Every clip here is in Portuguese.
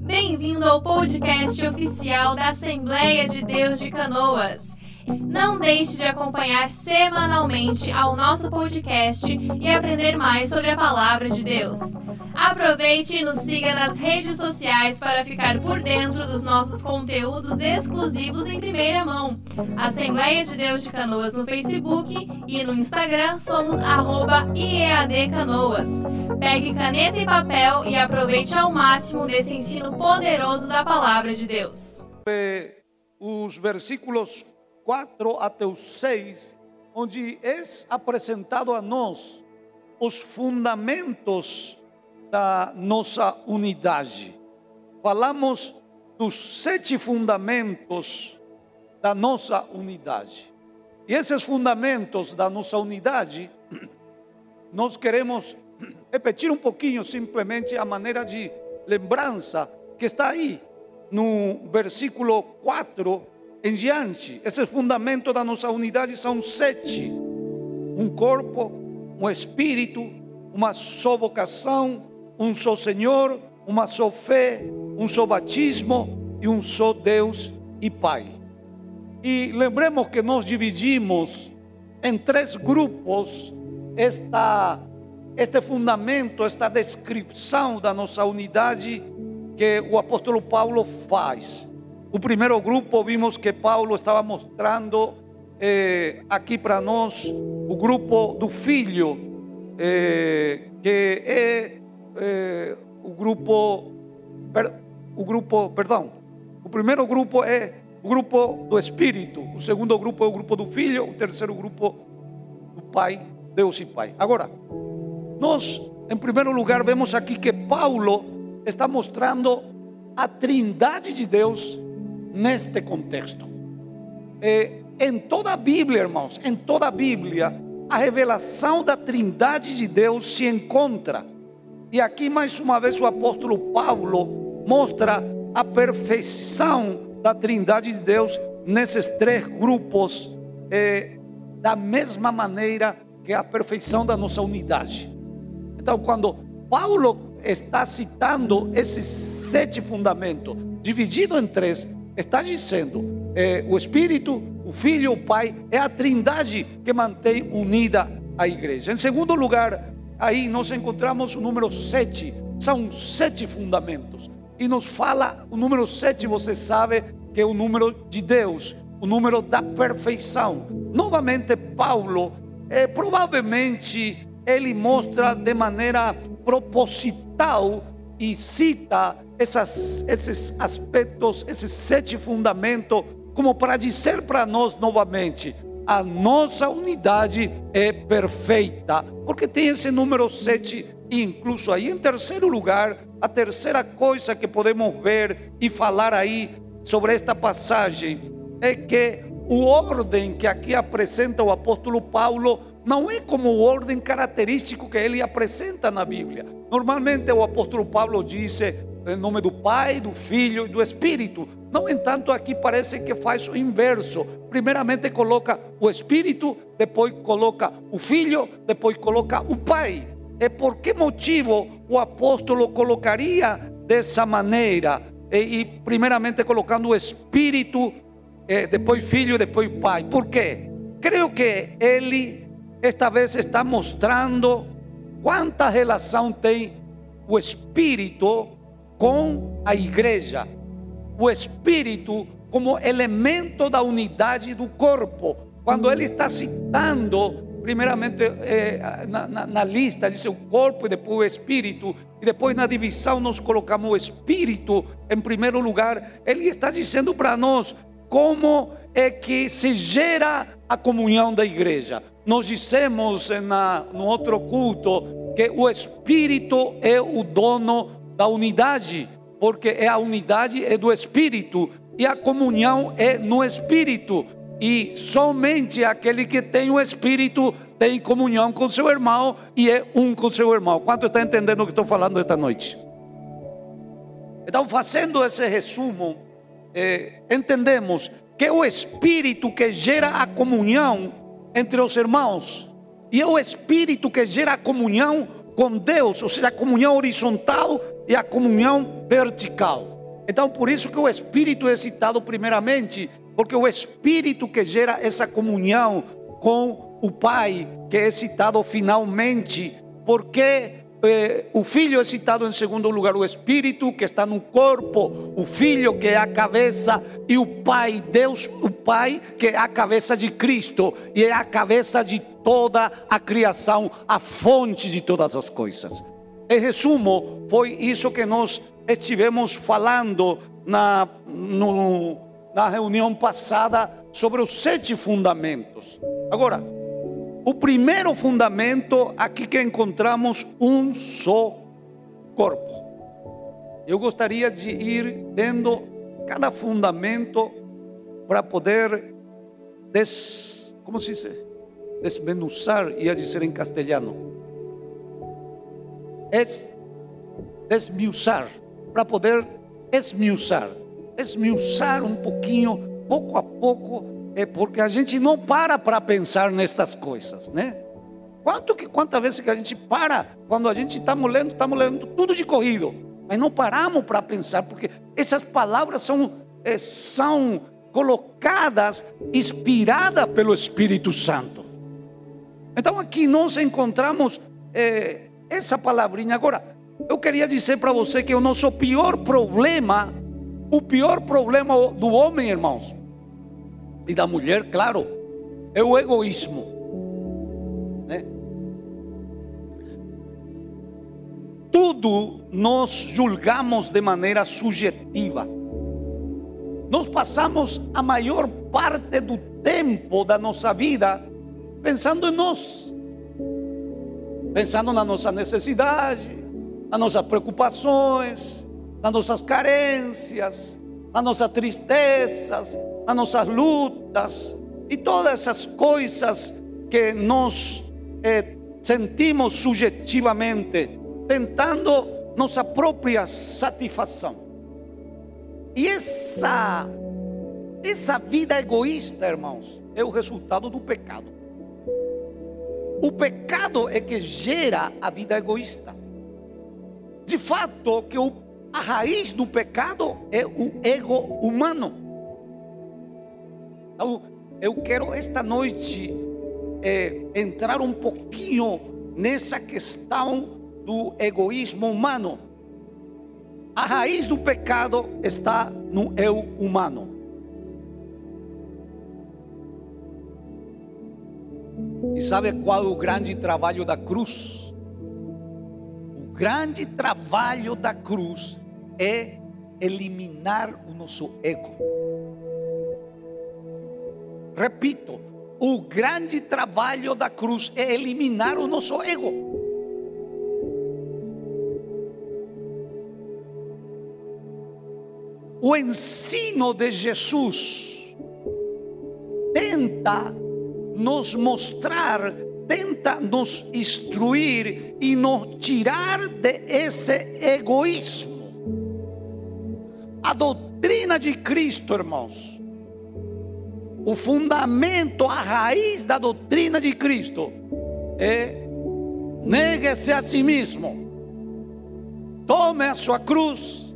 Bem-vindo ao podcast oficial da Assembleia de Deus de Canoas. Não deixe de acompanhar semanalmente ao nosso podcast e aprender mais sobre a palavra de Deus. Aproveite e nos siga nas redes sociais para ficar por dentro dos nossos conteúdos exclusivos em primeira mão. Assembleia de Deus de Canoas no Facebook e no Instagram somos IEADCanoas. Pegue caneta e papel e aproveite ao máximo desse ensino poderoso da palavra de Deus. Os versículos 4 até o 6, onde é apresentado a nós os fundamentos da nossa unidade. Falamos dos sete fundamentos da nossa unidade. E esses fundamentos da nossa unidade, nós queremos repetir um pouquinho simplesmente a maneira de lembrança que está aí no versículo 4 em diante. Esse fundamento da nossa unidade são sete: um corpo, um espírito, uma só vocação, um só Senhor, uma só fé, um só batismo e um só Deus e Pai. E lembremos que nós dividimos em três grupos esta, este fundamento, esta descrição da nossa unidade que o apóstolo Paulo faz. O primeiro grupo vimos que Paulo estava mostrando eh, aqui para nós o grupo do filho, eh, que é eh, o grupo, per, o grupo, perdão, o primeiro grupo é o grupo do Espírito, o segundo grupo é o grupo do Filho, o terceiro grupo do Pai, Deus e Pai. Agora, nós, em primeiro lugar, vemos aqui que Paulo está mostrando a trindade de Deus neste contexto. É, em toda a Bíblia, irmãos, em toda a Bíblia, a revelação da trindade de Deus se encontra. E aqui, mais uma vez, o apóstolo Paulo mostra a perfeição da trindade de Deus nesses três grupos, é, da mesma maneira que a perfeição da nossa unidade. Então, quando Paulo está citando esses sete fundamentos, dividido em três, está dizendo: é, o Espírito, o Filho, o Pai, é a trindade que mantém unida a igreja. Em segundo lugar, aí nós encontramos o número sete, são sete fundamentos. E nos fala, o número sete, você sabe que é o número de Deus, o número da perfeição. Novamente, Paulo, é, provavelmente, ele mostra de maneira proposital e cita essas, esses aspectos, esses sete fundamentos, como para dizer para nós novamente: a nossa unidade é perfeita, porque tem esse número sete incluso aí. Em terceiro lugar, a terceira coisa que podemos ver e falar aí sobre esta passagem é que o ordem que aqui apresenta o apóstolo Paulo não é como o ordem característico que ele apresenta na Bíblia. Normalmente o apóstolo Paulo diz em nome do Pai, do Filho e do Espírito. No entanto, aqui parece que faz o inverso. Primeiramente coloca o Espírito, depois coloca o Filho, depois coloca o Pai. E por que motivo o apóstolo colocaria dessa maneira? E, e primeiramente colocando o Espírito, eh, depois Filho, depois Pai. Por quê? Creio que ele esta vez está mostrando quanta relação tem o Espírito com a igreja. O Espírito como elemento da unidade do corpo. Quando ele está citando, primeiramente eh, na, na, na, lista, diz o corpo e depois o Espírito, e depois na divisão nós colocamos o Espírito em primeiro lugar. Ele está dizendo para nós como é que se gera a comunhão da igreja. Nós dissemos na, no outro culto que o Espírito é o dono da unidade, porque é a unidade é do Espírito e a comunhão é no Espírito. E somente aquele que tem o Espírito tem comunhão com seu irmão e é um com seu irmão. Quanto está entendendo o que estou falando esta noite? Então, fazendo esse resumo, eh, entendemos que é o Espírito que gera a comunhão entre os irmãos. E é o Espírito que gera a comunhão com Deus, ou seja, a comunhão horizontal e a comunhão vertical. Então, por isso que o Espírito é citado primeiramente, porque o Espírito que gera essa comunhão com o Pai, que é citado finalmente, porque eh, o Filho é citado em segundo lugar, o Espírito que está no corpo, o Filho que é a cabeça e o Pai, Deus, o Pai que é a cabeça de Cristo e é a cabeça de toda a criação, a fonte de todas as coisas. Em resumo, foi isso que nós estivemos falando na, no, na reunião passada sobre os sete fundamentos. Agora, o primeiro fundamento, aqui que encontramos um só corpo. Eu gostaria de ir vendo cada fundamento para poder des, como se diz? Desmenuzar, ia dizer em castelhano. Es desmiuçar, para poder esmiuçar, esmiuçar um pouquinho, pouco a pouco, é porque a gente não para para pensar nestas coisas, né? Quanto que quantas vezes que a gente para quando a gente está lendo, estamos lendo tudo de corrido, mas não paramos para pensar porque essas palavras são é, são colocadas inspiradas pelo Espírito Santo. Então aqui nós encontramos é, essa palavrinha. Agora, eu queria dizer para você que o nosso pior problema, o pior problema do homem, irmãos, e da mulher, claro, é o egoísmo. Né? Tudo nós julgamos de maneira subjetiva. Nós passamos a maior parte do tempo da nossa vida pensando em nós, pensando na nossa necessidade, nas nossas preocupações, nas nossas carências, nas nossas tristezas, as nossas lutas e todas essas coisas que nós eh, sentimos subjetivamente, tentando nossa própria satisfação. E essa, essa vida egoísta, irmãos, é o resultado do pecado. O pecado é que gera a vida egoísta. De fato, que o, a raiz do pecado é o ego humano. Então, eu quero esta noite é, entrar um pouquinho nessa questão do egoísmo humano. A raiz do pecado está no eu humano. E sabe qual é o grande trabalho da cruz? O grande trabalho da cruz é eliminar o nosso ego. Repito, o grande trabalho da cruz é eliminar o nosso ego. O ensino de Jesus tenta nos mostrar, tenta nos instruir e nos tirar de esse egoísmo. A doutrina de Cristo, irmãos, o fundamento, a raiz da doutrina de Cristo é negue-se a si mesmo, tome a sua cruz,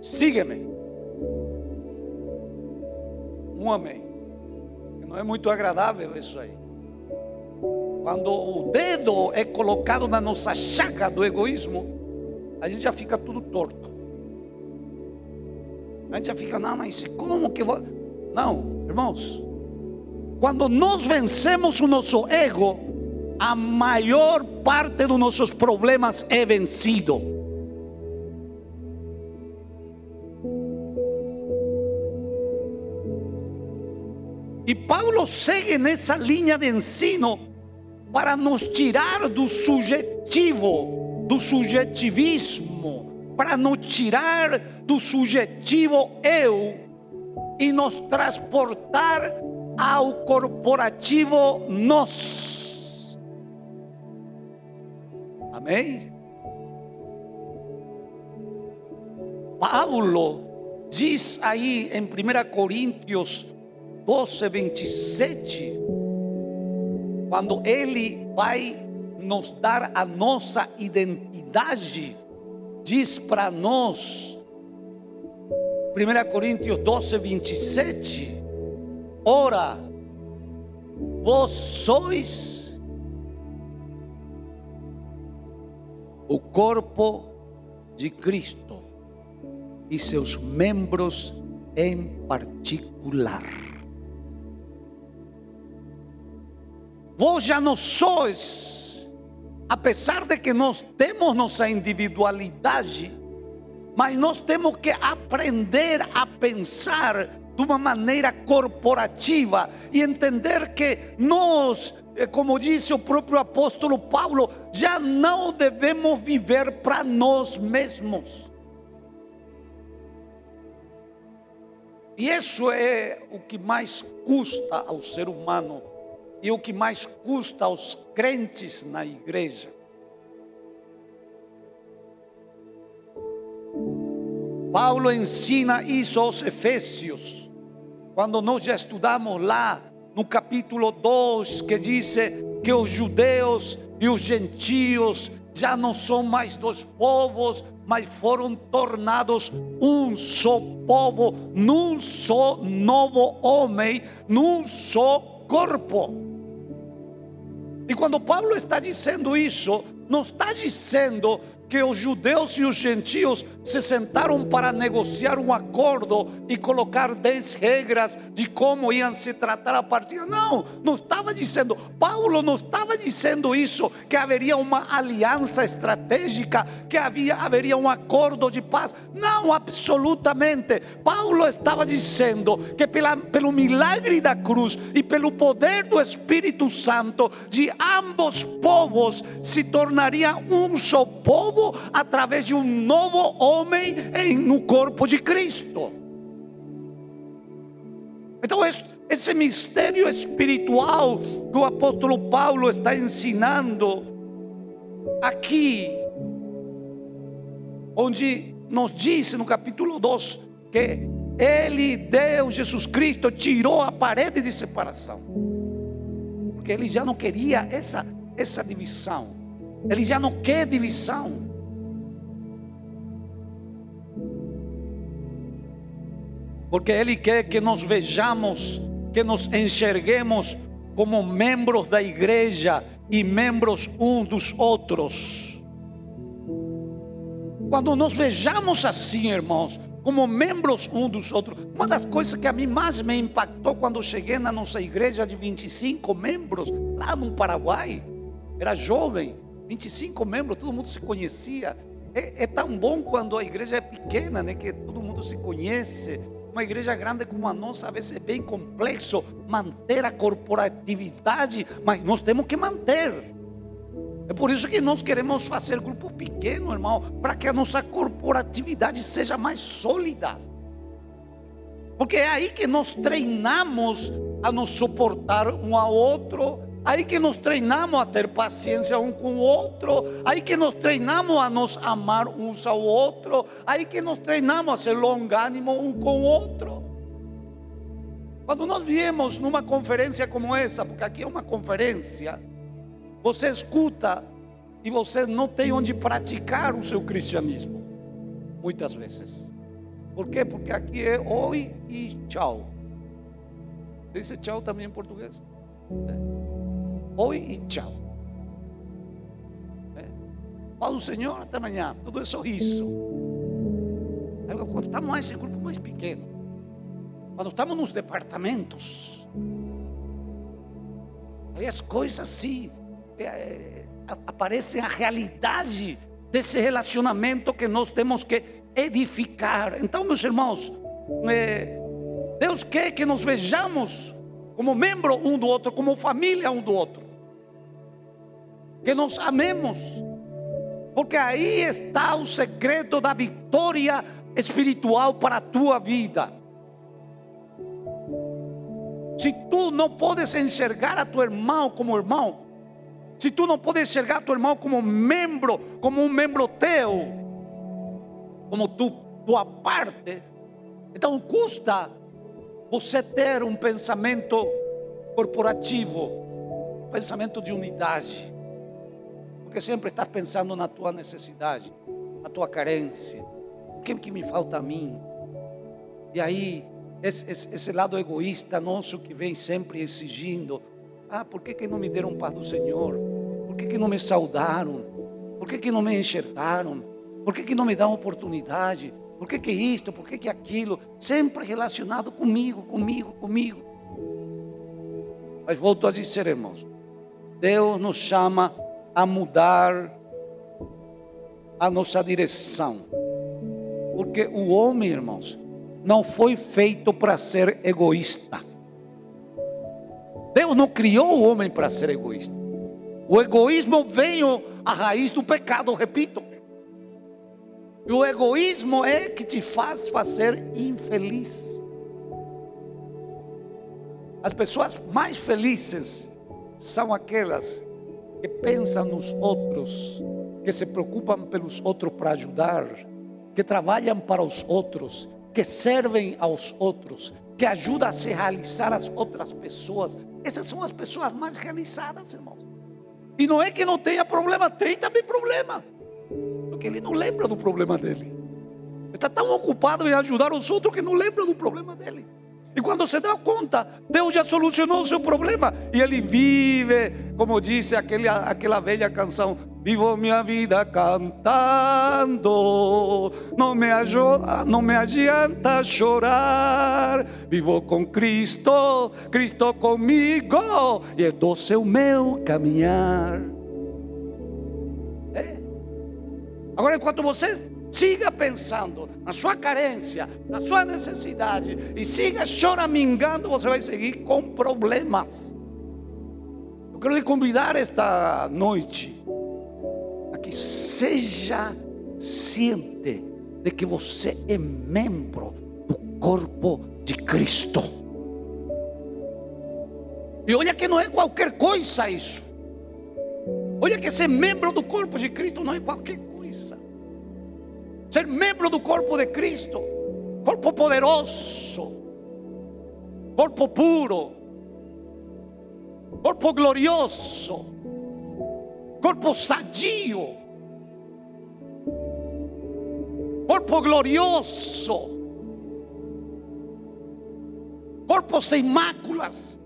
siga-me. Um amém. Não é muito agradável isso aí. Quando o dedo é colocado na nossa chaga do egoísmo, a gente já fica tudo torto. A gente já fica, não, mas como que vou. Não, Irmãos, quando nós vencemos o nosso ego, a maior parte dos nossos problemas é vencido. E Paulo segue nessa linha de ensino para nos tirar do subjetivo, do subjetivismo, para nos tirar do subjetivo eu e nos transportar ao corporativo nós. Amém? Paulo diz aí em 1 Coríntios 12, 27, quando ele vai nos dar a nossa identidade, diz para nós, 1 Coríntios 12, 27, ora, vós sois o corpo de Cristo e seus membros em particular. Vós já não sois, apesar de que nós temos nossa individualidade, mas nós temos que aprender a pensar de uma maneira corporativa e entender que nós, eh, como disse o próprio apóstolo Paulo, já não devemos viver para nós mesmos. E isso é o que mais custa ao ser humano e o que mais custa aos crentes na igreja. Paulo ensina isso aos Efésios, quando nós já estudamos lá no capítulo 2, que diz que os judeus e os gentios já não são mais dois povos, mas foram tornados um só povo, num só novo homem, num só corpo. E quando Paulo está dizendo isso, não está dizendo que os judeus e os gentios se sentaram para negociar um acordo e colocar dez regras de como iam se tratar a partir. Não, não estava dizendo, Paulo não estava dizendo isso, que haveria uma aliança estratégica, que havia, haveria um acordo de paz. Não, absolutamente. Paulo estava dizendo que pela, pelo milagre da cruz e pelo poder do Espírito Santo, de ambos povos se tornaria um só povo através de um novo homem em, no corpo de Cristo. Então, esse mistério espiritual que o apóstolo Paulo está ensinando aqui, onde nos diz no capítulo 2 que ele, Deus, Jesus Cristo, tirou a parede de separação, porque ele já não queria essa, essa divisão, ele já não quer divisão. porque Ele quer que nos vejamos, que nos enxerguemos como membros da igreja e membros um dos outros. Quando nos vejamos assim, irmãos, como membros um dos outros, uma das coisas que a mim mais me impactou quando cheguei na nossa igreja de 25 membros, lá no Paraguai, era jovem, 25 membros, todo mundo se conhecia. É, é tão bom quando a igreja é pequena, né, que todo mundo se conhece, uma igreja grande como a nossa, às vezes é bem complexo manter a corporatividade, mas nós temos que manter. É por isso que nós queremos fazer grupo pequeno, irmão, para que a nossa corporatividade seja mais sólida. Porque é aí que nós treinamos a nos suportar um ao outro, Aí que nos treinamos a ter paciência um com o outro, aí que nos treinamos a nos amar uns ao outro, aí que nos treinamos a ser longânimo um com o outro. Quando nós viemos numa conferência como essa, porque aqui é uma conferência, você escuta e você não tem onde praticar o seu cristianismo, muitas vezes. Por quê? Porque aqui é oi e tchau. Dice tchau também em português. É. Oi e tchau. É. Fala o Senhor até amanhã. Tudo é sorriso. Aí, quando estamos em grupo mais pequeno, quando estamos nos departamentos, aí as coisas assim, é, é, aparecem a realidade desse relacionamento que nós temos que edificar. Então, meus irmãos, é, Deus quer que nos vejamos como membro um do outro, como família um do outro que nos amemos, porque aí está o segredo da vitória espiritual para a tua vida. Se tu não podes enxergar a tu irmão como irmão, se tu não podes enxergar a tu irmão como membro, como um membro teu, como tu, tua parte, então custa você ter um pensamento corporativo, um pensamento de unidade. Porque sempre estás pensando na tua necessidade, na tua carência. O que, que me falta a mim? E aí, esse, esse, esse lado egoísta nosso que vem sempre exigindo: ah, por que, que não me deram paz do Senhor? Por que, que não me saudaram? Por que, que não me enxertaram? Por que, que não me dão oportunidade? Por que, que isto? Por que, que aquilo? Sempre relacionado comigo, comigo, comigo. Mas volto a dizer, irmãos, Deus nos chama a mudar a nossa direção. Porque o homem, irmãos, não foi feito para ser egoísta. Deus não criou o homem para ser egoísta. O egoísmo veio à raiz do pecado, repito. E o egoísmo é que te faz fazer infeliz. As pessoas mais felizes são aquelas que pensam nos outros, que se preocupam pelos outros para ajudar, que trabalham para os outros, que servem aos outros, que ajudam a se realizar as outras pessoas. Essas são as pessoas mais realizadas, irmãos. E não é que não tenha problema, tem também problema. Porque ele não lembra do problema dele. Ele está tão ocupado em ajudar os outros que não lembra do problema dele. E quando se dá conta, Deus já solucionou o seu problema. E ele vive, como disse aquele, aquela velha canção: Vivo minha vida cantando, não me, não me adianta chorar. Vivo com Cristo, Cristo comigo, e é doce o meu caminhar. É. Agora, enquanto você Siga pensando na sua carência, na sua necessidade e siga choramingando, você vai seguir com problemas. Eu quero lhe convidar esta noite a que seja ciente de que você é membro do corpo de Cristo. E olha que não é qualquer coisa isso. Olha que ser membro do corpo de Cristo não é qualquer coisa ser membro do corpo de Cristo, corpo poderoso, corpo puro, corpo glorioso, corpo sadio, corpo glorioso, corpo sem máculas.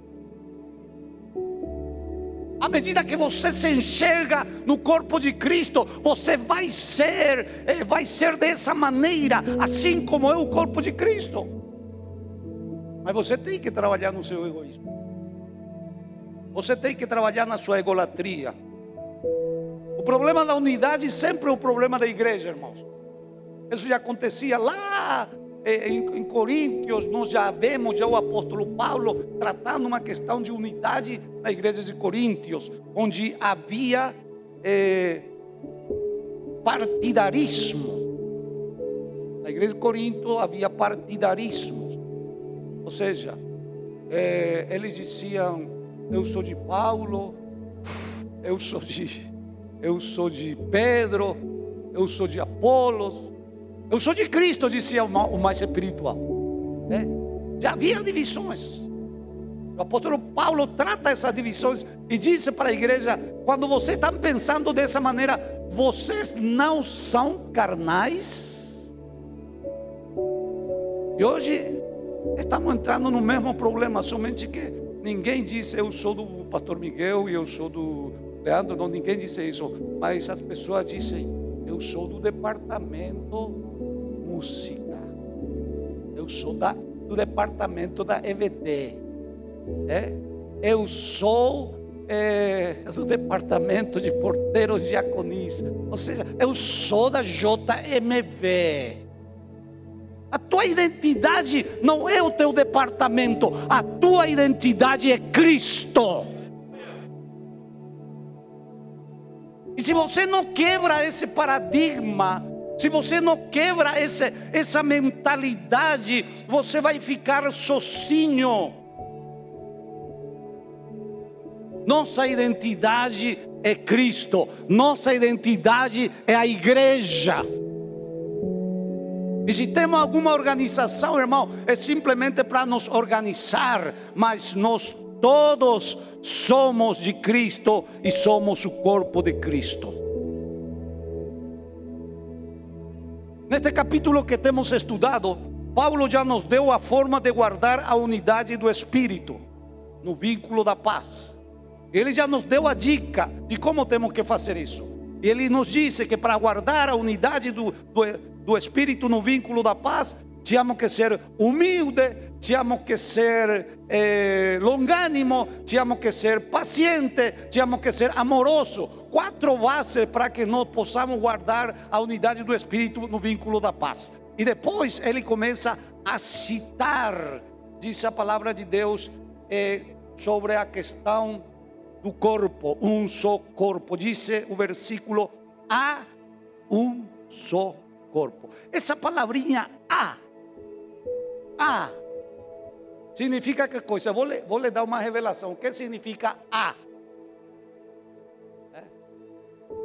À medida que você se enxerga no corpo de Cristo, você vai ser, eh, vai ser dessa maneira, assim como é o corpo de Cristo. Mas você tem que trabalhar no seu egoísmo. Você tem que trabalhar na sua egolatria. O problema da unidade sempre é o problema da igreja, irmãos. Isso já acontecia lá em, em Coríntios, nós já vemos já o apóstolo Paulo tratando uma questão de unidade na igreja de Coríntios, onde havia eh, partidarismo. Na igreja de Corinto havia partidarismo, ou seja, eh, eles diziam: Eu sou de Paulo, eu sou de, eu sou de Pedro, eu sou de Apolos, eu sou de Cristo, dizia o mais espiritual. Né? Já havia divisões. O apóstolo Paulo trata essas divisões e diz para a igreja: quando vocês estão pensando dessa maneira, vocês não são carnais. E hoje estamos entrando no mesmo problema, somente que ninguém diz eu sou do pastor Miguel e eu sou do Leandro, não, ninguém disse isso, mas as pessoas dizem eu sou do departamento música. Eu sou da, do departamento da EVD. É? Eu sou é, do departamento de porteiros diaconis. Ou seja, eu sou da JMV. A tua identidade não é o teu departamento, a tua identidade é Cristo. E se você não quebra esse paradigma, se você não quebra essa, essa mentalidade, você vai ficar sozinho. Nossa identidade é Cristo, nossa identidade é a igreja. E se temos alguma organização, irmão, é simplesmente para nos organizar, mas nós todos somos de Cristo e somos o corpo de Cristo. Neste capítulo que temos estudado, Paulo já nos deu a forma de guardar a unidade do Espírito no vínculo da paz. Ele já nos deu a dica de como temos que fazer isso. Ele nos disse que para guardar a unidade do, do, do Espírito no vínculo da paz, tínhamos que ser humilde, tínhamos que ser eh, longânimo, tínhamos que ser paciente, tínhamos que ser amoroso. Quatro bases para que nós possamos guardar a unidade do Espírito no vínculo da paz. E depois ele começa a citar, diz a palavra de Deus, eh, sobre a questão do corpo, um só corpo. Dice o versículo: há um só corpo. Essa palavrinha há, há, significa que coisa? Vou lhe, vou lhe dar uma revelação. O que significa há?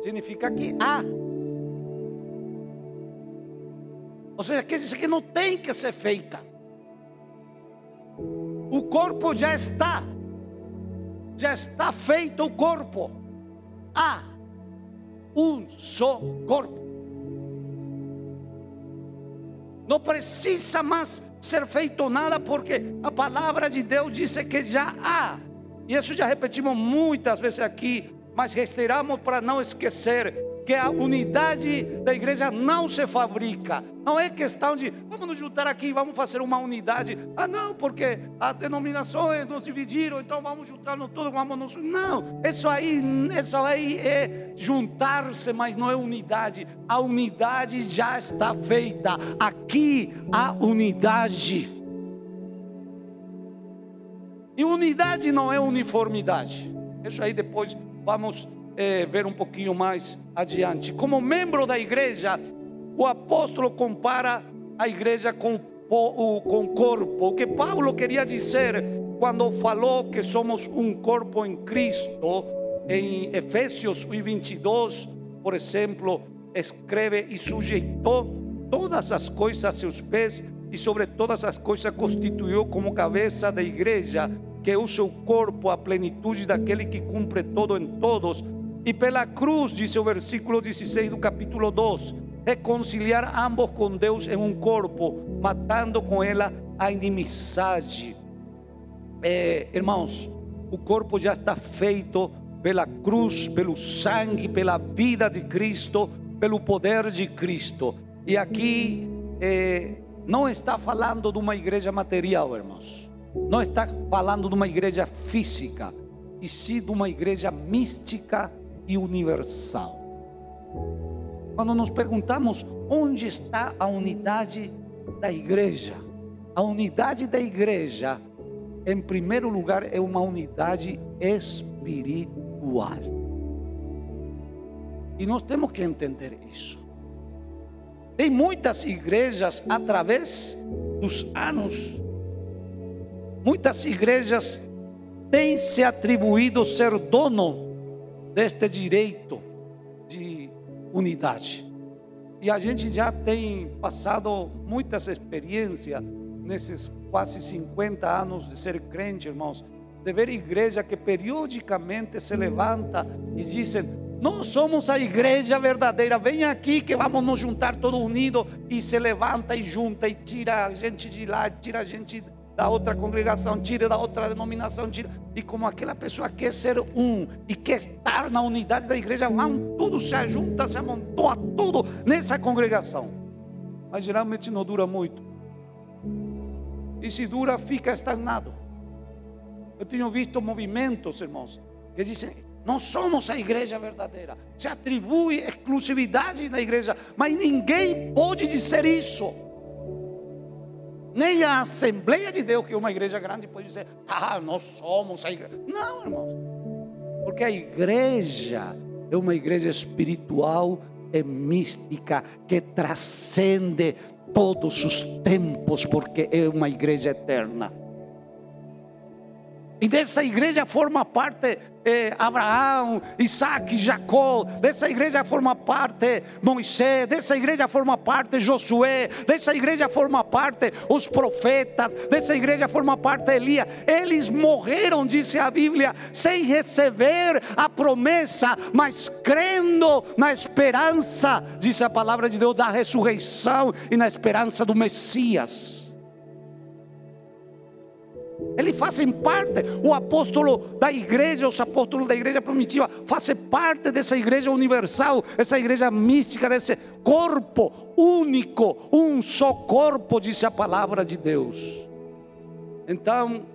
Significa que há. Ou seja, quer dizer que não tem que ser feita. O corpo já está já está feito o corpo. Há um só corpo. Não precisa mais ser feito nada, porque a palavra de Deus diz que já há. E isso já repetimos muitas vezes aqui, mas reiteramos para não esquecer que a unidade da igreja não se fabrica. Não é questão de vamos nos juntar aqui, vamos fazer uma unidade. Ah, não, porque as denominações nos dividiram, então vamos juntar-nos todos, vamos nos. Não, isso aí, isso aí é juntar-se, mas não é unidade. A unidade já está feita. Aqui há unidade. E unidade não é uniformidade. Isso aí depois vamos é, ver um pouquinho mais adiante. Como membro da igreja, o apóstolo compara a igreja com o com corpo. O que Paulo queria dizer quando falou que somos um corpo em Cristo, em Efésios 22, por exemplo, escreve e sujeitou todas as coisas a seus pés e sobre todas as coisas constituiu como cabeça da igreja, que o seu corpo, a plenitude daquele que cumpre todo em todos e pela cruz, diz o versículo 16 do capítulo 2, reconciliar ambos com Deus em um corpo, matando com ela a inimizade. É, irmãos, o corpo já está feito pela cruz, pelo sangue, pela vida de Cristo, pelo poder de Cristo. E aqui é, não está falando de uma igreja material, irmãos. Não está falando de uma igreja física, e sim de uma igreja mística e universal. Quando nos perguntamos onde está a unidade da igreja, a unidade da igreja, em primeiro lugar, é uma unidade espiritual. E nós temos que entender isso. Tem muitas igrejas através dos anos, muitas igrejas têm se atribuído ser dono deste direito de unidade. E a gente já tem passado muitas experiências nesses quase 50 anos de ser crente, irmãos, de ver igreja que periodicamente se levanta e dizem: Nós somos a igreja verdadeira, vem aqui que vamos nos juntar todos unidos. E se levanta e junta e tira a gente de lá, tira a gente da outra congregação, tira da outra denominação, tira. E como aquela pessoa quer ser um e quer estar na unidade da igreja, vão tudo se ajunta, se amontoa tudo nessa congregação. Mas geralmente não dura muito. E se dura, fica estagnado. Eu tenho visto movimentos, irmãos, que dizem: não somos a igreja verdadeira. Se atribui exclusividade na igreja, mas ninguém pode dizer isso nem a Assembleia de Deus, que é uma igreja grande, pode dizer, ah, nós somos a igreja. Não, irmãos. Porque a igreja é uma igreja espiritual e mística que transcende todos os tempos, porque é uma igreja eterna. E dessa igreja forma parte eh, Abraão, Isaac, Jacó. Dessa igreja forma parte Moisés. Dessa igreja forma parte Josué. Dessa igreja forma parte os profetas. Dessa igreja forma parte Elias. Eles morreram, disse a Bíblia, sem receber a promessa, mas crendo na esperança, disse a palavra de Deus, da ressurreição e na esperança do Messias. Eles fazem parte, o apóstolo da igreja, os apóstolos da igreja primitiva, fazem parte dessa igreja universal, essa igreja mística, desse corpo único, um só corpo, diz a palavra de Deus. Então,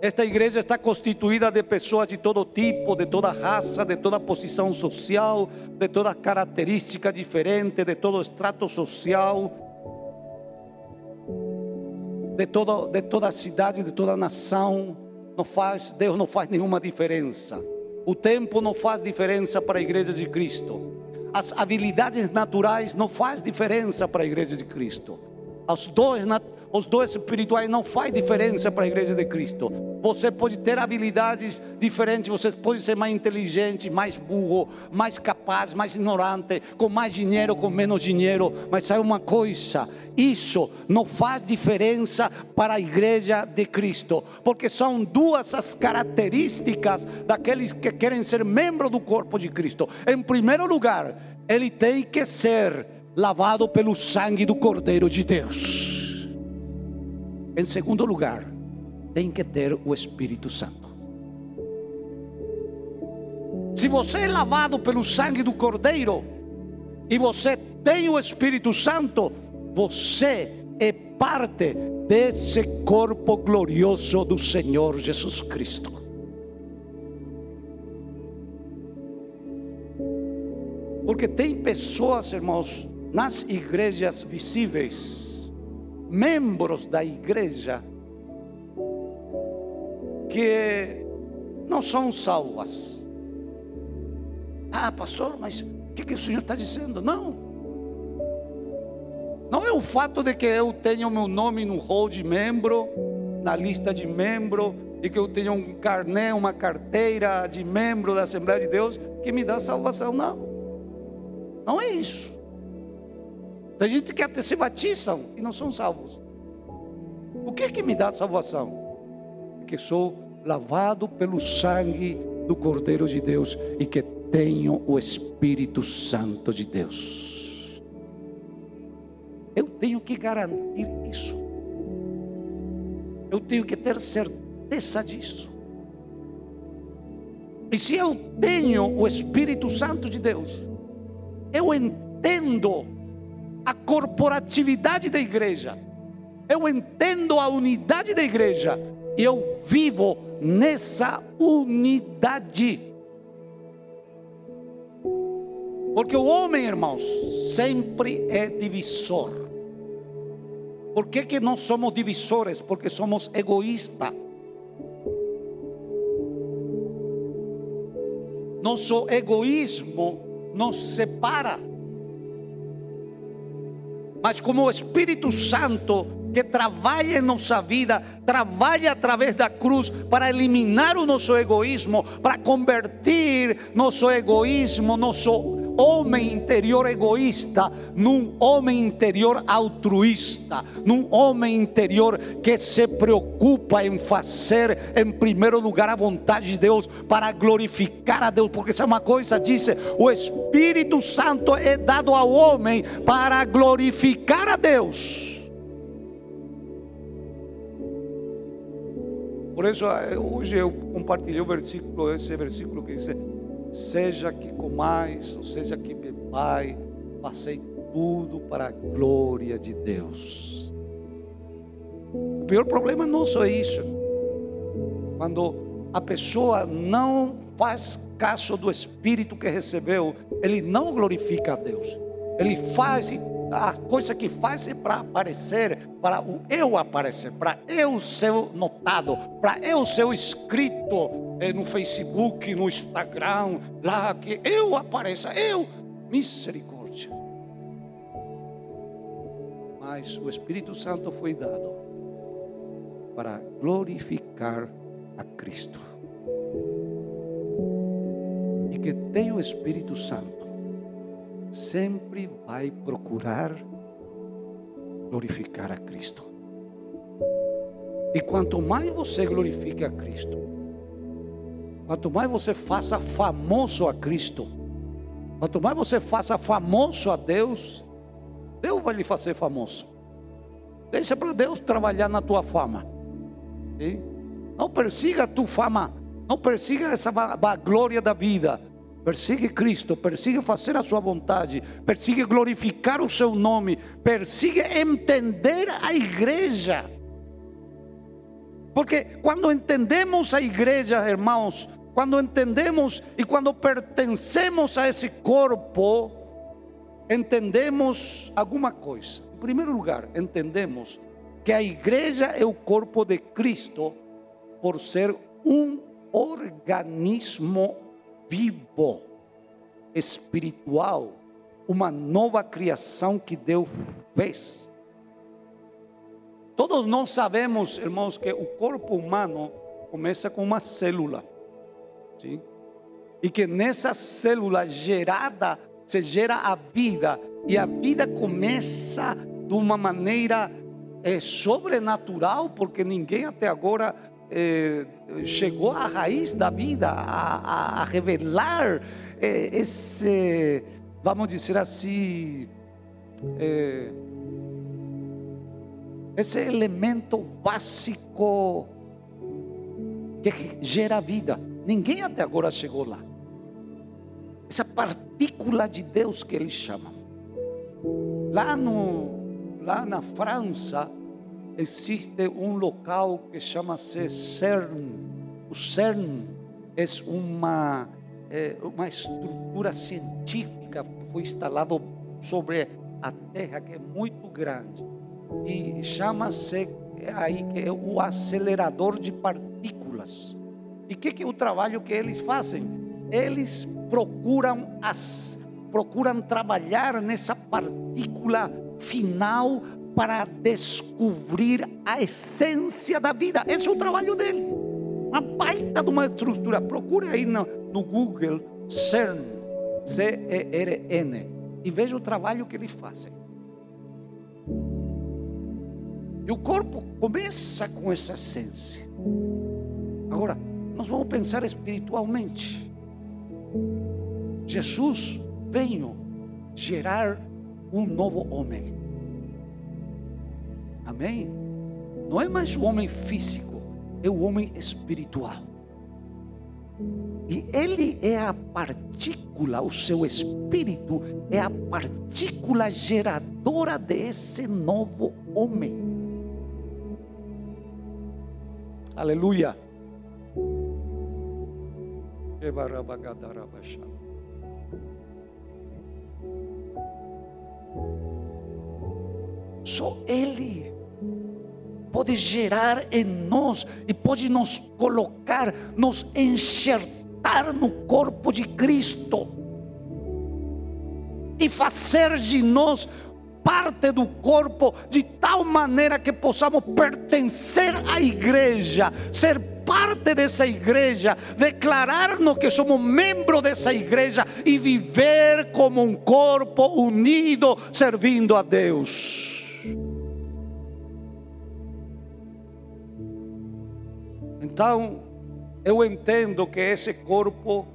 esta igreja está constituída de pessoas de todo tipo, de toda raça, de toda posição social, de toda característica diferente, de todo extrato social de toda, de toda a cidade, de toda a nação, não faz, Deus não faz nenhuma diferença. O tempo não faz diferença para a igreja de Cristo. As habilidades naturais não faz diferença para a igreja de Cristo. Os dons, os dons espirituais não faz diferença para a igreja de Cristo. Você pode ter habilidades diferentes, você pode ser mais inteligente, mais burro, mais capaz, mais ignorante, com mais dinheiro, com menos dinheiro, mas sabe uma coisa, isso não faz diferença para a igreja de Cristo, porque são duas as características daqueles que querem ser membro do corpo de Cristo. Em primeiro lugar, ele tem que ser lavado pelo sangue do Cordeiro de Deus. Em segundo lugar, tem que ter o Espírito Santo. Se você é lavado pelo sangue do Cordeiro e você tem o Espírito Santo, você é parte desse corpo glorioso do Senhor Jesus Cristo. Porque tem pessoas, irmãos, nas igrejas visíveis, membros da igreja, que não são salvas. Ah, pastor, mas o que, que o senhor está dizendo? Não. Não é o fato de que eu tenha o meu nome no hall de membro, na lista de membro, e que eu tenha um carné, uma carteira de membro da Assembleia de Deus, que me dá salvação. Não. Não é isso. Tem gente que até se batizam e não são salvos. O que é que me dá salvação? Que sou lavado pelo sangue do Cordeiro de Deus e que tenho o Espírito Santo de Deus. Eu tenho que garantir isso. Eu tenho que ter certeza disso. E se eu tenho o Espírito Santo de Deus, eu entendo a corporatividade da igreja, eu entendo a unidade da igreja, e eu vivo nessa unidade. Porque o homem, irmãos, sempre é divisor. ¿Por qué que no somos divisores? Porque somos egoístas. Nosso egoísmo nos separa. Mas como o Espírito Santo que trabalha em nossa vida, trabalha através da cruz para eliminar o nosso egoísmo, para convertir nosso egoísmo, nosso homem interior egoísta num homem interior altruísta, num homem interior que se preocupa em fazer em primeiro lugar a vontade de Deus para glorificar a Deus, porque isso é uma coisa, disse, o Espírito Santo é dado ao homem para glorificar a Deus. Por isso, eh, hoje eu compartilhei o versículo, esse versículo que diz: seja que comais, ou seja que bebai, passei tudo para a glória de Deus. O pior problema não só isso. Quando a pessoa não faz caso do Espírito que recebeu, ele não glorifica a Deus. Ele faz a coisa que faz é para aparecer, para o eu aparecer, para eu ser notado, para eu ser escrito eh, no Facebook, no Instagram, lá que eu apareça, eu, misericórdia. Mas o Espírito Santo foi dado para glorificar a Cristo. E que tem o Espírito Santo sempre vai procurar glorificar a Cristo. E quanto mais você glorifique a Cristo, quanto mais você faça famoso a Cristo, quanto mais você faça famoso a Deus, Deus vai lhe fazer famoso. Deixa para Deus trabalhar na tua fama. Não persiga a tua fama, não persiga essa glória da vida. Persiga Cristo, persiga fazer a sua vontade, persiga glorificar o seu nome, persiga entender a igreja. Porque quando entendemos a igreja, irmãos, quando entendemos e quando pertencemos a esse corpo, entendemos alguma coisa. Em primeiro lugar, entendemos que a igreja é o corpo de Cristo por ser um organismo vivo, espiritual, uma nova criação que Deus fez. Todos nós sabemos, irmãos, que o corpo humano começa com uma célula, sim? E que nessa célula gerada se gera a vida e a vida começa de uma maneira é, sobrenatural, porque ninguém até agora é, chegou à raiz da vida, a, a, a revelar é, esse, vamos dizer assim, é, esse elemento básico que gera vida. Ninguém até agora chegou lá. Essa partícula de Deus que eles chamam. Lá, no, lá na França existe um local que chama-se CERN. O CERN é uma, é uma estrutura científica que foi instalada sobre a Terra, que é muito grande. E chama-se aí que é o acelerador de partículas. E o que, que é o trabalho que eles fazem? Eles procuram as procuram trabalhar nessa partícula final para descobrir a essência da vida. Esse é o trabalho dele. Uma baita de uma estrutura. Procure aí no, no Google CERN, C-E-R-N, e veja o trabalho que eles fazem. E o corpo começa com essa essência. Agora, nós vamos pensar espiritualmente. Jesus veio gerar um novo homem. Amém? Não é mais o homem físico, é o homem espiritual. E ele é a partícula, o seu espírito é a partícula geradora desse novo homem. Aleluia. Só Ele pode gerar em nós e pode nos colocar, nos enxertar no corpo de Cristo e fazer de nós parte do corpo de tal maneira que possamos pertencer à igreja, ser parte dessa igreja, declarar-nos que somos membros dessa igreja e viver como um corpo unido, servindo a Deus. Então, eu entendo que esse corpo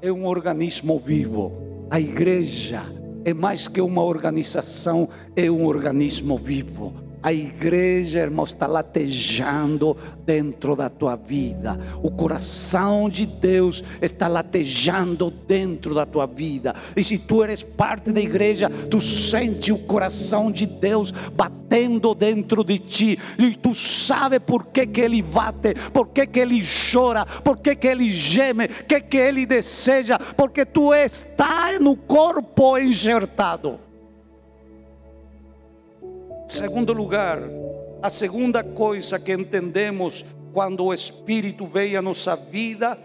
é um organismo vivo. A igreja é mais que uma organização, é um organismo vivo. A igreja, irmão, está latejando dentro da tua vida. O coração de Deus está latejando dentro da tua vida. E se tu eres parte da igreja, tu sente o coração de Deus batendo dentro de ti. E tu sabe por que, que ele bate, por que, que ele chora, por que, que ele geme, o que, que ele deseja, porque tu está no corpo enxertado. Segundo lugar, a segunda coisa que entendemos quando o Espírito veio à nossa vida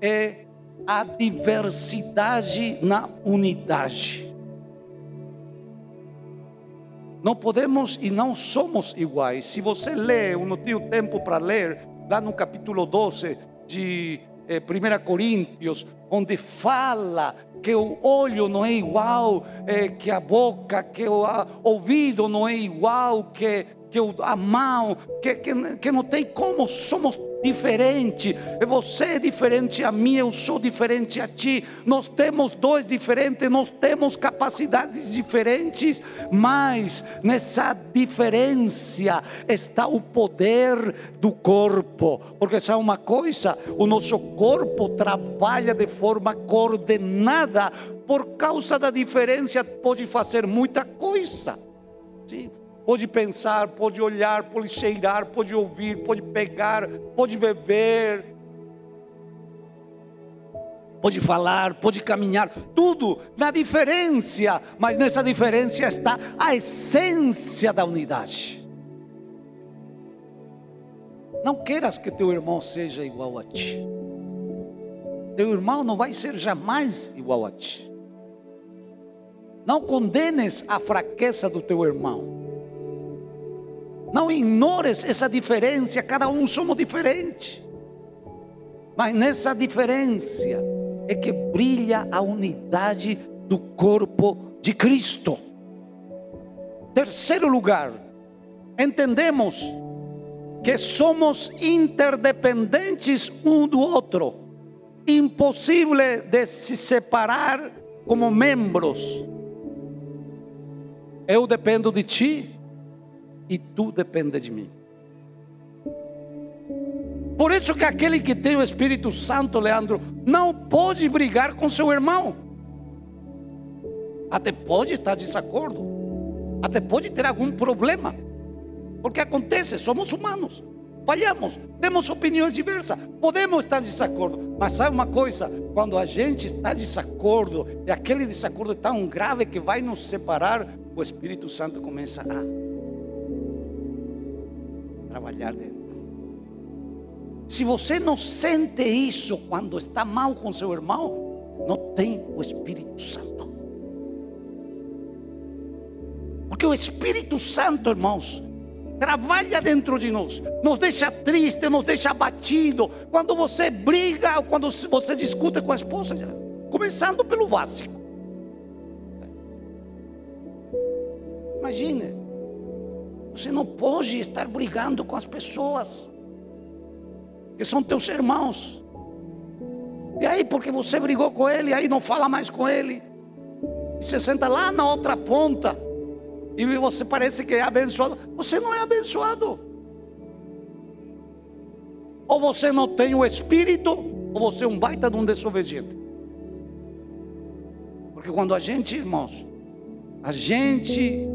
é a diversidade na unidade. não podemos e não somos iguais. Se você lê, eu não tenho tempo para ler, lá no capítulo 12 de eh, 1 Coríntios, onde fala que o olho não é igual eh, que a boca, que o ouvido não é igual que, que a mão, que, que, que não tem como, somos diferente. Você é diferente a mim, eu sou diferente a ti. Nós temos dois diferentes, nós temos capacidades diferentes, mas nessa diferença está o poder do corpo. Porque sabe uma coisa? O nosso corpo trabalha de forma coordenada. Por causa da diferença, pode fazer muita coisa. Sim pode pensar, pode olhar, pode cheirar, pode ouvir, pode pegar, pode beber, pode falar, pode caminhar, tudo na diferença, mas nessa diferença está a essência da unidade. Não queiras que teu irmão seja igual a ti. Teu irmão não vai ser jamais igual a ti. Não condenes a fraqueza do teu irmão. Não ignores essa diferença, cada um somos diferentes. Mas nessa diferença é que brilha a unidade do corpo de Cristo. Terceiro lugar, entendemos que somos interdependentes um do outro, impossível de se separar como membros. Eu dependo de ti, e tu depende de mim. Por isso que aquele que tem o Espírito Santo, Leandro, não pode brigar com seu irmão. Até pode estar de desacordo. Até pode ter algum problema. Porque acontece, somos humanos. Falhamos, temos opiniões diversas, podemos estar de desacordo, mas sabe uma coisa? Quando a gente está de desacordo, e aquele desacordo é tão grave que vai nos separar, o Espírito Santo começa a trabalhar dentro. Se você não sente isso quando está mal com seu irmão, não tem o Espírito Santo. Porque o Espírito Santo, irmãos, trabalha dentro de nós, nos deixa triste, nos deixa abatido. Quando você briga, ou quando você discute com a esposa, começando pelo básico. Imagine, você não pode estar brigando com as pessoas que são teus irmãos. E aí, porque você brigou com ele, aí não fala mais com ele. E você senta lá na outra ponta. E você parece que é abençoado. Você não é abençoado. Ou você não tem o Espírito, ou você é um baita de um desobediente. Porque quando a gente, irmãos, a gente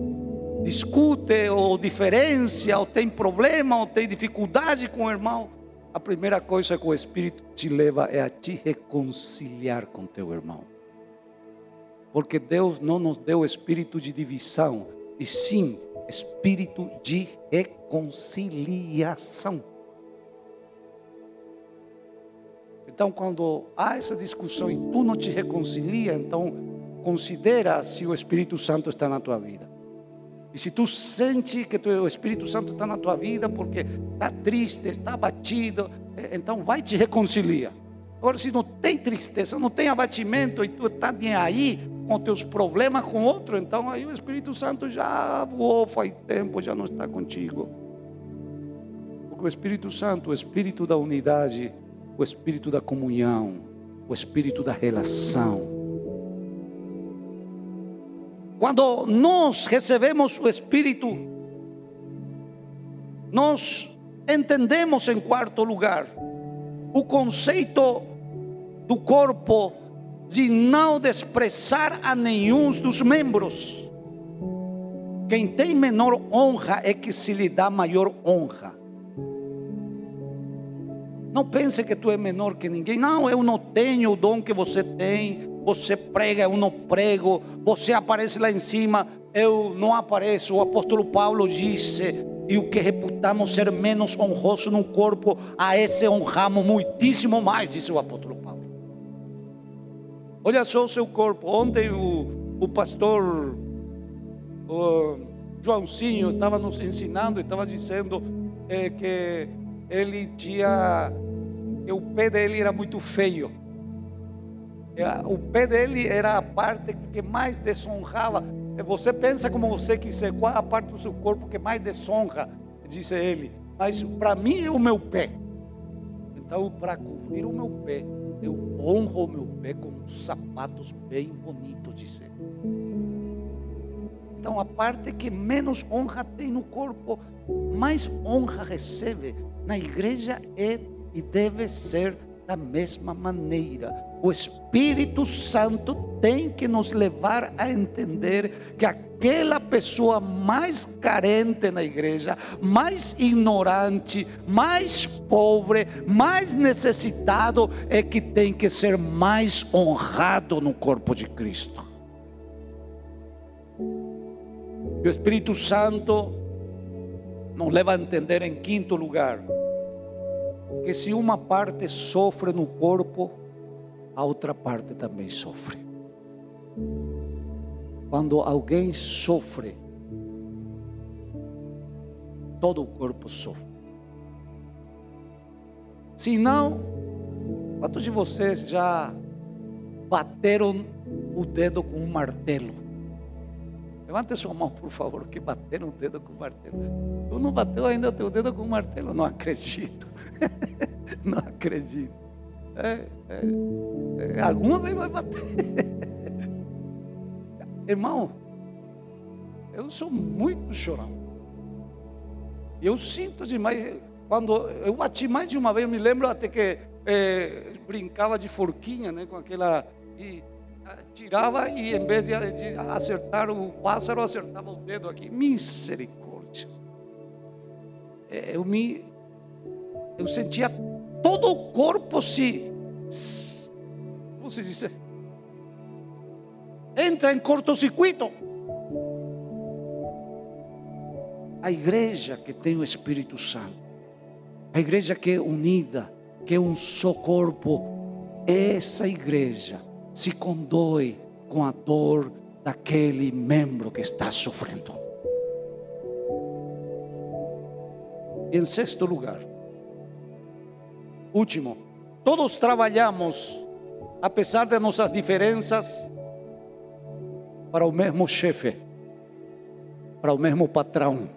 discute ou diferencia, ou tem problema, ou tem dificuldade com o irmão, a primeira coisa que o Espírito te leva é a te reconciliar com teu irmão. Porque Deus não nos deu espírito de divisão, e sim espírito de reconciliação. Então, quando há essa discussão e tu não te reconcilia, então considera se o Espírito Santo está na tua vida. E se tu sente que o Espírito Santo está na tua vida porque está triste, está abatido, é, então vai te reconciliar. Agora, se não tem tristeza, não tem abatimento e tu está nem aí com teus problemas com outro, então aí o Espírito Santo já voou faz tempo, já não está contigo. Porque o Espírito Santo, o Espírito da unidade, o Espírito da comunhão, o Espírito da relação, quando nós recebemos o Espírito, nós entendemos em quarto lugar o conceito do corpo de não desprezar a nenhum dos membros. Quem tem menor honra é que se lhe dá maior honra. Não pense que tu é menor que ninguém. Não, eu não tenho o dom que você tem você prega, eu não prego, você aparece lá em cima, eu não apareço. O apóstolo Paulo disse: e o que reputamos ser menos honroso no corpo, a esse honramos muitíssimo mais, disse o apóstolo Paulo. Olha só o seu corpo. Ontem o, o pastor o Joãozinho estava nos ensinando, estava dizendo é, que ele tinha, que o pé dele era muito feio. É, o pé dele era a parte que mais desonrava. Você pensa como você quiser, qual a parte do seu corpo que mais desonra, disse ele. Mas para mim é o meu pé. Então, para cobrir o meu pé, eu honro o meu pé com sapatos bem bonitos, disse ele. Então, a parte que menos honra tem no corpo, mais honra recebe. Na igreja é e deve ser da mesma maneira. O Espírito Santo tem que nos levar a entender que aquela pessoa mais carente na igreja, mais ignorante, mais pobre, mais necessitado, é que tem que ser mais honrado no corpo de Cristo. O Espírito Santo nos leva a entender, em quinto lugar, que se uma parte sofre no corpo, a outra parte também sofre. Quando alguém sofre, todo o corpo sofre. Se não, quantos de vocês já bateram o dedo com um martelo? Levante sua mão, por favor, que bateram o dedo com o martelo. Tu não bateu ainda o teu dedo com o martelo? Não acredito. não acredito. É, é, é, alguma vez vai bater. Irmão, eu sou muito chorão. Eu sinto demais. Quando eu bati mais de uma vez, eu me lembro até que é, brincava de forquinha, né, com aquela. E, tirava e em vez de, acertar o pássaro, acertava o dedo aqui. Misericórdia. É, eu me eu sentia todo o corpo se como se diz? Entra em cortocircuito. A igreja que tem o Espírito Santo, a igreja que é unida, que é um só corpo, essa igreja se condói com a dor daquele membro que está sofrendo. Em sexto lugar, último, todos trabalhamos, apesar de nossas diferenças, para o mesmo chefe, para o mesmo patrão,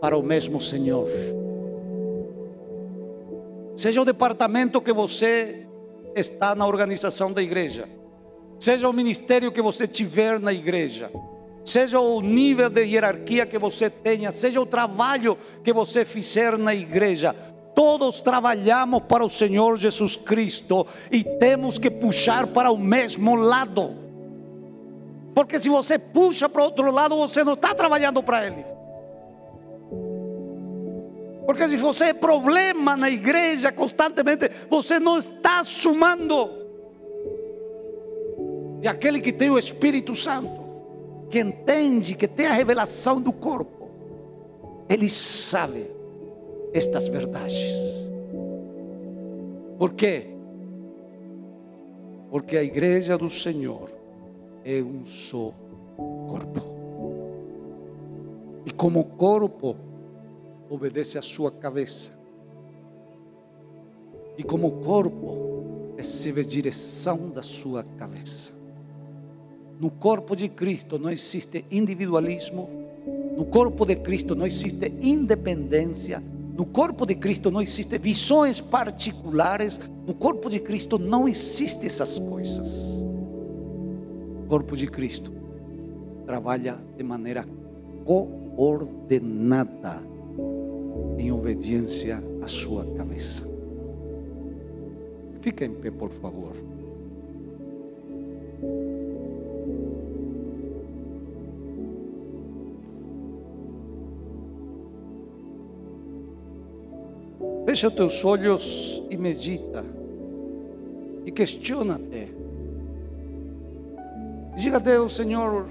para o mesmo Senhor. Seja o departamento que você está na organização da igreja, seja o ministério que você tiver na igreja, seja o nível de hierarquia que você tenha, seja o trabalho que você fizer na igreja, todos trabalhamos para o Senhor Jesus Cristo e temos que puxar para o mesmo lado. Porque se você puxa para outro lado, você não está trabalhando para Ele. Porque se você é problema na igreja constantemente, você não está sumando. E aquele que tem o Espírito Santo, que entende, que tem a revelação do corpo, ele sabe estas verdades. Por quê? Porque a igreja do Senhor é um só corpo. E como corpo, obedece a sua cabeça. E como corpo, recebe direção da sua cabeça. No corpo de Cristo não existe individualismo, no corpo de Cristo não existe independência, no corpo de Cristo não existe visões particulares, no corpo de Cristo não existe essas coisas. O corpo de Cristo trabalha de maneira coordenada em obediência à sua cabeça. Fica em pé, por favor. Fecha teus olhos e medita. E questiona-te. Diga a Deus, Senhor,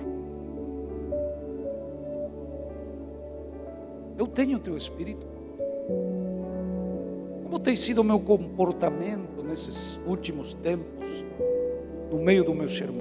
eu tenho teu Espírito. Como tem sido o meu comportamento nesses últimos tempos, no meio do meu sermão?